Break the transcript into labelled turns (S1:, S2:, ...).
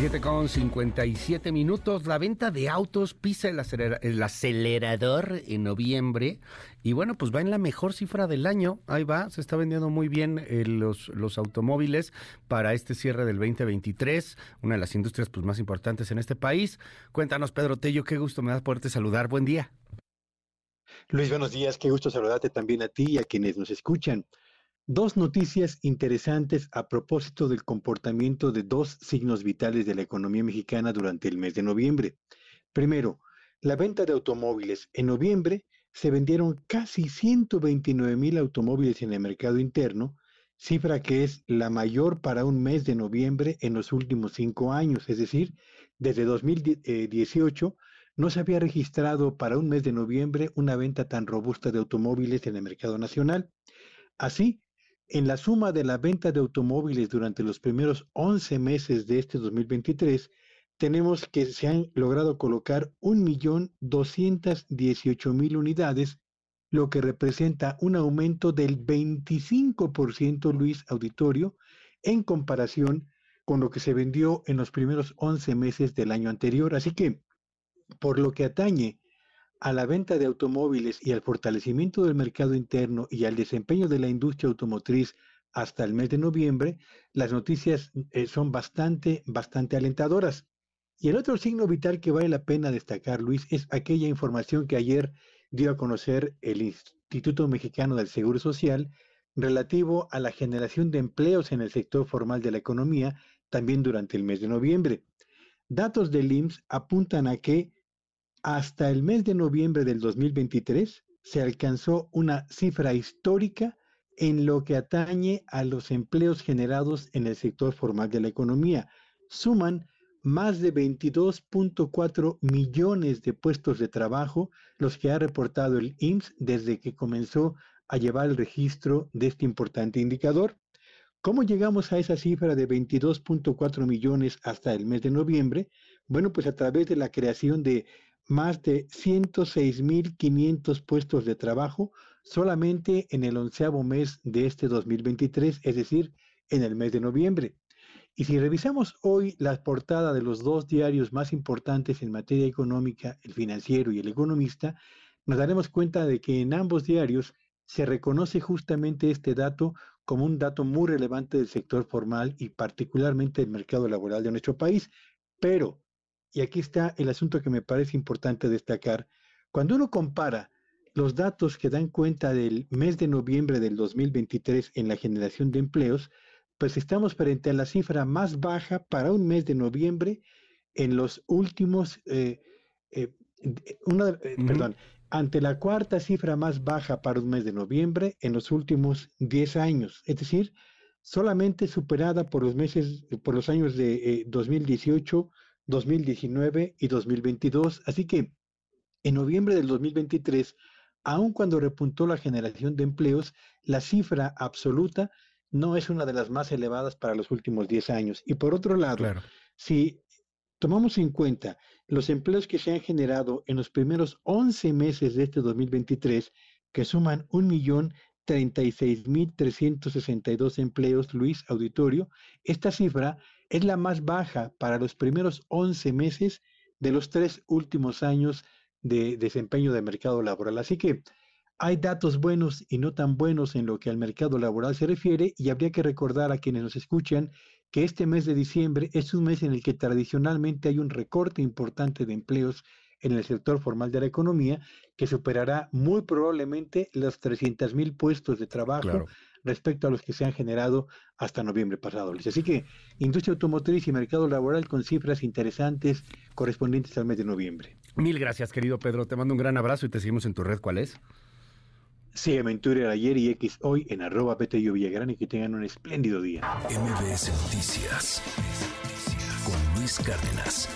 S1: 7 con 57 minutos. La venta de autos pisa el, el, acelerador en noviembre. Y bueno, pues va en la mejor cifra del año. Ahí va, se está vendiendo muy bien eh, los, los automóviles para este cierre del 2023, una de las industrias pues, más importantes en este país. Cuéntanos, Pedro Tello, qué gusto me da poderte saludar. Buen día.
S2: Luis, buenos días. Qué gusto saludarte también a ti y a quienes nos escuchan. Dos noticias interesantes a propósito del comportamiento de dos signos vitales de la economía mexicana durante el mes de noviembre. Primero, la venta de automóviles. En noviembre se vendieron casi 129 mil automóviles en el mercado interno, cifra que es la mayor para un mes de noviembre en los últimos cinco años, es decir, desde 2018 no se había registrado para un mes de noviembre una venta tan robusta de automóviles en el mercado nacional. Así, en la suma de la venta de automóviles durante los primeros 11 meses de este 2023, tenemos que se han logrado colocar 1.218.000 unidades, lo que representa un aumento del 25%, Luis Auditorio, en comparación con lo que se vendió en los primeros 11 meses del año anterior. Así que, por lo que atañe a la venta de automóviles y al fortalecimiento del mercado interno y al desempeño de la industria automotriz hasta el mes de noviembre, las noticias eh, son bastante, bastante alentadoras. Y el otro signo vital que vale la pena destacar, Luis, es aquella información que ayer dio a conocer el Instituto Mexicano del Seguro Social relativo a la generación de empleos en el sector formal de la economía también durante el mes de noviembre. Datos del IMSS apuntan a que hasta el mes de noviembre del 2023 se alcanzó una cifra histórica en lo que atañe a los empleos generados en el sector formal de la economía. Suman más de 22.4 millones de puestos de trabajo los que ha reportado el IMSS desde que comenzó a llevar el registro de este importante indicador. ¿Cómo llegamos a esa cifra de 22.4 millones hasta el mes de noviembre? Bueno, pues a través de la creación de más de 106.500 puestos de trabajo solamente en el onceavo mes de este 2023, es decir, en el mes de noviembre. Y si revisamos hoy la portada de los dos diarios más importantes en materia económica, el financiero y el economista, nos daremos cuenta de que en ambos diarios se reconoce justamente este dato como un dato muy relevante del sector formal y particularmente del mercado laboral de nuestro país. Pero y aquí está el asunto que me parece importante destacar, cuando uno compara los datos que dan cuenta del mes de noviembre del 2023 en la generación de empleos, pues estamos frente a la cifra más baja para un mes de noviembre en los últimos, eh, eh, eh, perdón, ante la cuarta cifra más baja para un mes de noviembre en los últimos 10 años, es decir, solamente superada por los meses, por los años de 2018, 2019 y 2022. Así que en noviembre del 2023, aun cuando repuntó la generación de empleos, la cifra absoluta no es una de las más elevadas para los últimos 10 años. Y por otro lado, si tomamos en cuenta los empleos que se han generado en los primeros 11 meses de este 2023, que suman un millón 36.362 empleos, Luis Auditorio, esta cifra es la más baja para los primeros 11 meses de los tres últimos años de desempeño de mercado laboral. Así que hay datos buenos y no tan buenos en lo que al mercado laboral se refiere y habría que recordar a quienes nos escuchan que este mes de diciembre es un mes en el que tradicionalmente hay un recorte importante de empleos en el sector formal de la economía que superará muy probablemente los 300 mil puestos de trabajo respecto a los que se han generado hasta noviembre pasado. Así que industria automotriz y mercado laboral con cifras interesantes correspondientes al mes de noviembre.
S1: Mil gracias, querido Pedro. Te mando un gran abrazo y te seguimos en tu red. ¿Cuál es?
S2: Sí, Aventura ayer y X hoy en arroba Petello Villagrán y que tengan un espléndido día.
S3: MBS Noticias con Luis Cárdenas.